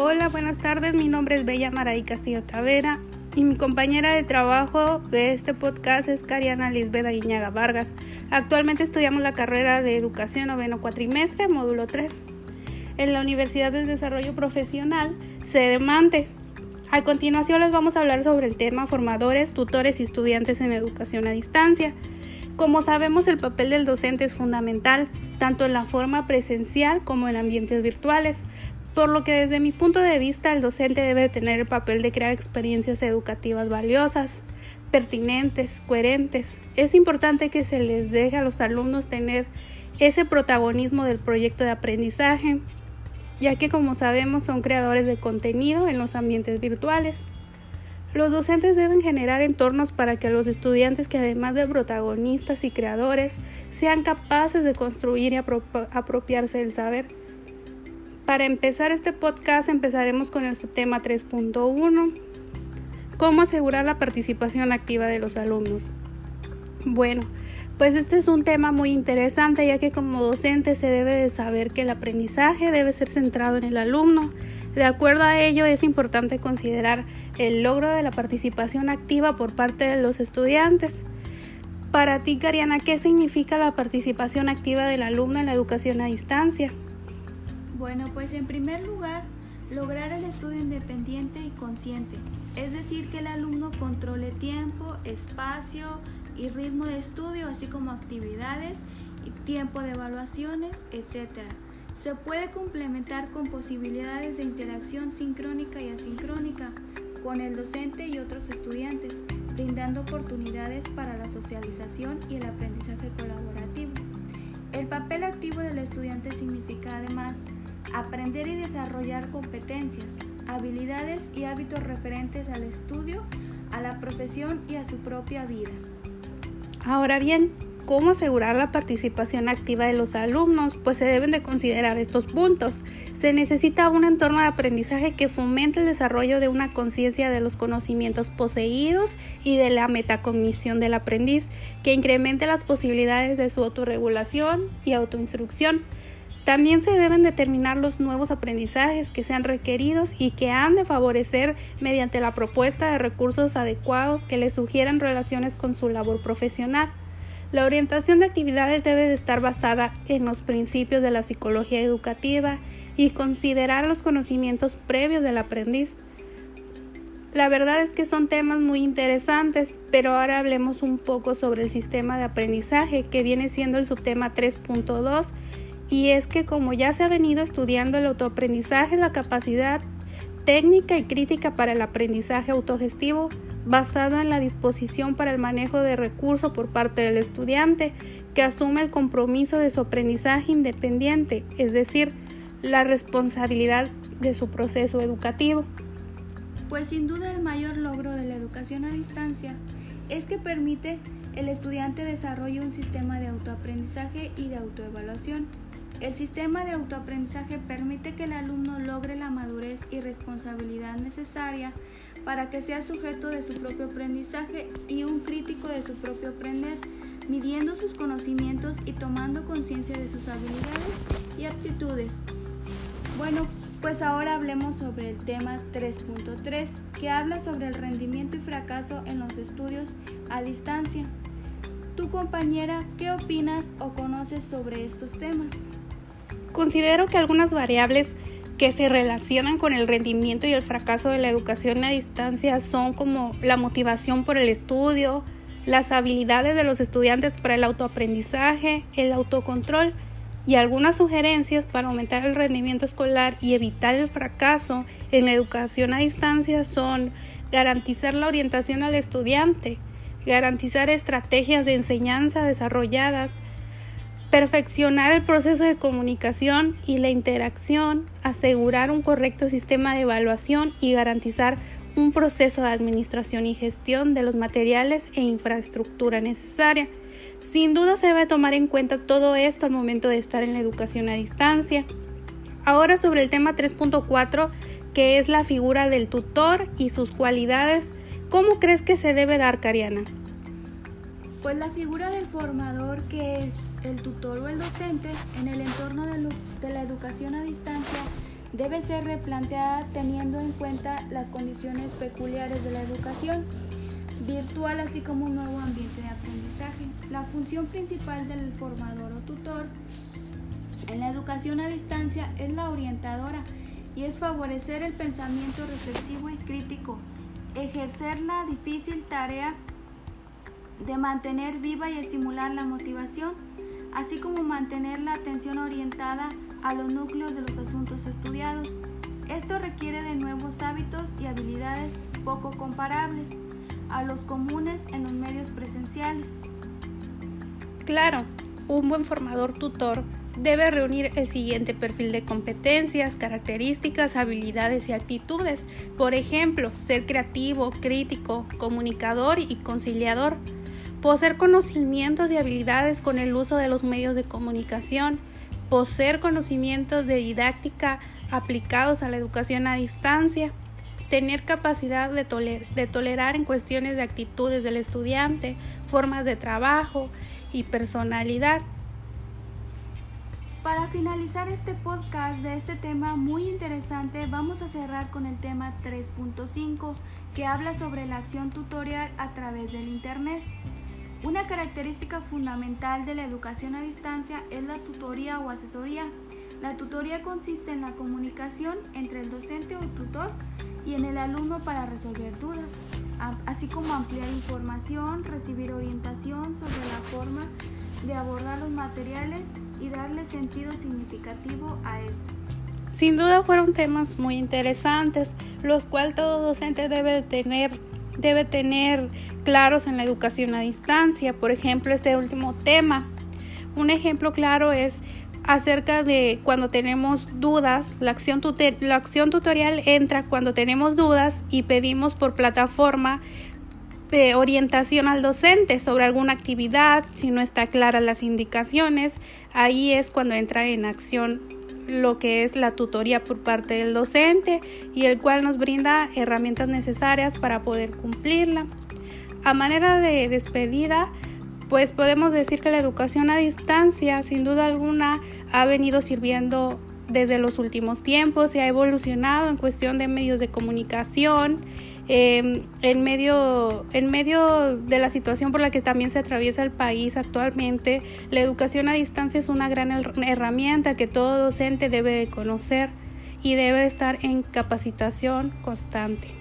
Hola, buenas tardes. Mi nombre es Bella Maraí Castillo Tavera y mi compañera de trabajo de este podcast es Cariana Lisbeth Aguiñaga Vargas. Actualmente estudiamos la carrera de Educación noveno cuatrimestre, módulo 3, en la Universidad del Desarrollo Profesional, sede Mante. A continuación les vamos a hablar sobre el tema formadores, tutores y estudiantes en educación a distancia. Como sabemos, el papel del docente es fundamental, tanto en la forma presencial como en ambientes virtuales, por lo que desde mi punto de vista el docente debe tener el papel de crear experiencias educativas valiosas, pertinentes, coherentes. Es importante que se les deje a los alumnos tener ese protagonismo del proyecto de aprendizaje, ya que como sabemos son creadores de contenido en los ambientes virtuales. Los docentes deben generar entornos para que los estudiantes que además de protagonistas y creadores sean capaces de construir y apropiarse del saber. Para empezar este podcast empezaremos con el subtema 3.1, cómo asegurar la participación activa de los alumnos. Bueno, pues este es un tema muy interesante ya que como docente se debe de saber que el aprendizaje debe ser centrado en el alumno. De acuerdo a ello es importante considerar el logro de la participación activa por parte de los estudiantes. Para ti, Cariana, ¿qué significa la participación activa del alumno en la educación a distancia? Bueno, pues en primer lugar, lograr el estudio independiente y consciente, es decir, que el alumno controle tiempo, espacio y ritmo de estudio, así como actividades y tiempo de evaluaciones, etc. Se puede complementar con posibilidades de interacción sincrónica y asincrónica con el docente y otros estudiantes, brindando oportunidades para la socialización y el aprendizaje colaborativo. El papel activo del estudiante significa además aprender y desarrollar competencias, habilidades y hábitos referentes al estudio, a la profesión y a su propia vida. Ahora bien, ¿cómo asegurar la participación activa de los alumnos? Pues se deben de considerar estos puntos. Se necesita un entorno de aprendizaje que fomente el desarrollo de una conciencia de los conocimientos poseídos y de la metacognición del aprendiz, que incremente las posibilidades de su autorregulación y autoinstrucción. También se deben determinar los nuevos aprendizajes que sean requeridos y que han de favorecer mediante la propuesta de recursos adecuados que les sugieran relaciones con su labor profesional. La orientación de actividades debe de estar basada en los principios de la psicología educativa y considerar los conocimientos previos del aprendiz. La verdad es que son temas muy interesantes, pero ahora hablemos un poco sobre el sistema de aprendizaje que viene siendo el subtema 3.2 y es que como ya se ha venido estudiando el autoaprendizaje, la capacidad técnica y crítica para el aprendizaje autogestivo basado en la disposición para el manejo de recursos por parte del estudiante que asume el compromiso de su aprendizaje independiente, es decir, la responsabilidad de su proceso educativo. Pues sin duda el mayor logro de la educación a distancia es que permite el estudiante desarrolle un sistema de autoaprendizaje y de autoevaluación el sistema de autoaprendizaje permite que el alumno logre la madurez y responsabilidad necesaria para que sea sujeto de su propio aprendizaje y un crítico de su propio aprender, midiendo sus conocimientos y tomando conciencia de sus habilidades y aptitudes. Bueno, pues ahora hablemos sobre el tema 3.3, que habla sobre el rendimiento y fracaso en los estudios a distancia. Tu compañera, ¿qué opinas o conoces sobre estos temas? Considero que algunas variables que se relacionan con el rendimiento y el fracaso de la educación a distancia son como la motivación por el estudio, las habilidades de los estudiantes para el autoaprendizaje, el autocontrol y algunas sugerencias para aumentar el rendimiento escolar y evitar el fracaso en la educación a distancia son garantizar la orientación al estudiante, garantizar estrategias de enseñanza desarrolladas, perfeccionar el proceso de comunicación y la interacción, asegurar un correcto sistema de evaluación y garantizar un proceso de administración y gestión de los materiales e infraestructura necesaria. Sin duda se debe tomar en cuenta todo esto al momento de estar en la educación a distancia. Ahora sobre el tema 3.4, que es la figura del tutor y sus cualidades, ¿cómo crees que se debe dar, Cariana? Pues la figura del formador, que es el tutor o el docente, en el entorno de, la educación a distancia, debe ser replanteada teniendo en cuenta las condiciones peculiares de la educación virtual así como un nuevo ambiente de aprendizaje. La función principal del formador o tutor en la educación a distancia es la orientadora y es favorecer el pensamiento reflexivo y crítico, ejercer la difícil tarea de mantener viva y estimular la motivación, así como mantener la atención orientada a los núcleos de los asuntos estudiados. Esto requiere de nuevos hábitos y habilidades poco comparables a los comunes en los medios presenciales. Claro, un buen formador tutor debe reunir el siguiente perfil de competencias, características, habilidades y actitudes. Por ejemplo, ser creativo, crítico, comunicador y conciliador. Poseer conocimientos y habilidades con el uso de los medios de comunicación. Poseer conocimientos de didáctica aplicados a la educación a distancia. Tener capacidad de, de tolerar en cuestiones de actitudes del estudiante, formas de trabajo y personalidad para finalizar este podcast de este tema muy interesante, vamos a cerrar con el tema 3.5 que habla sobre la acción tutorial a través del Internet. Una característica fundamental de la educación a distancia es la tutoría o asesoría. La tutoría consiste en la comunicación entre el docente o tutor y en el alumno para resolver dudas, así como ampliar información, recibir orientación sobre la forma de abordar los materiales y darle sentido significativo a esto. Sin duda fueron temas muy interesantes, los cuales todo docente debe tener debe tener claros en la educación a distancia. Por ejemplo, este último tema. Un ejemplo claro es acerca de cuando tenemos dudas. La acción, la acción tutorial entra cuando tenemos dudas y pedimos por plataforma de orientación al docente sobre alguna actividad, si no está clara las indicaciones, ahí es cuando entra en acción lo que es la tutoría por parte del docente y el cual nos brinda herramientas necesarias para poder cumplirla. A manera de despedida, pues podemos decir que la educación a distancia sin duda alguna ha venido sirviendo desde los últimos tiempos, se ha evolucionado en cuestión de medios de comunicación, em, en, medio, en medio de la situación por la que también se atraviesa el país actualmente, la educación a distancia es una gran herramienta que todo docente debe de conocer y debe de estar en capacitación constante.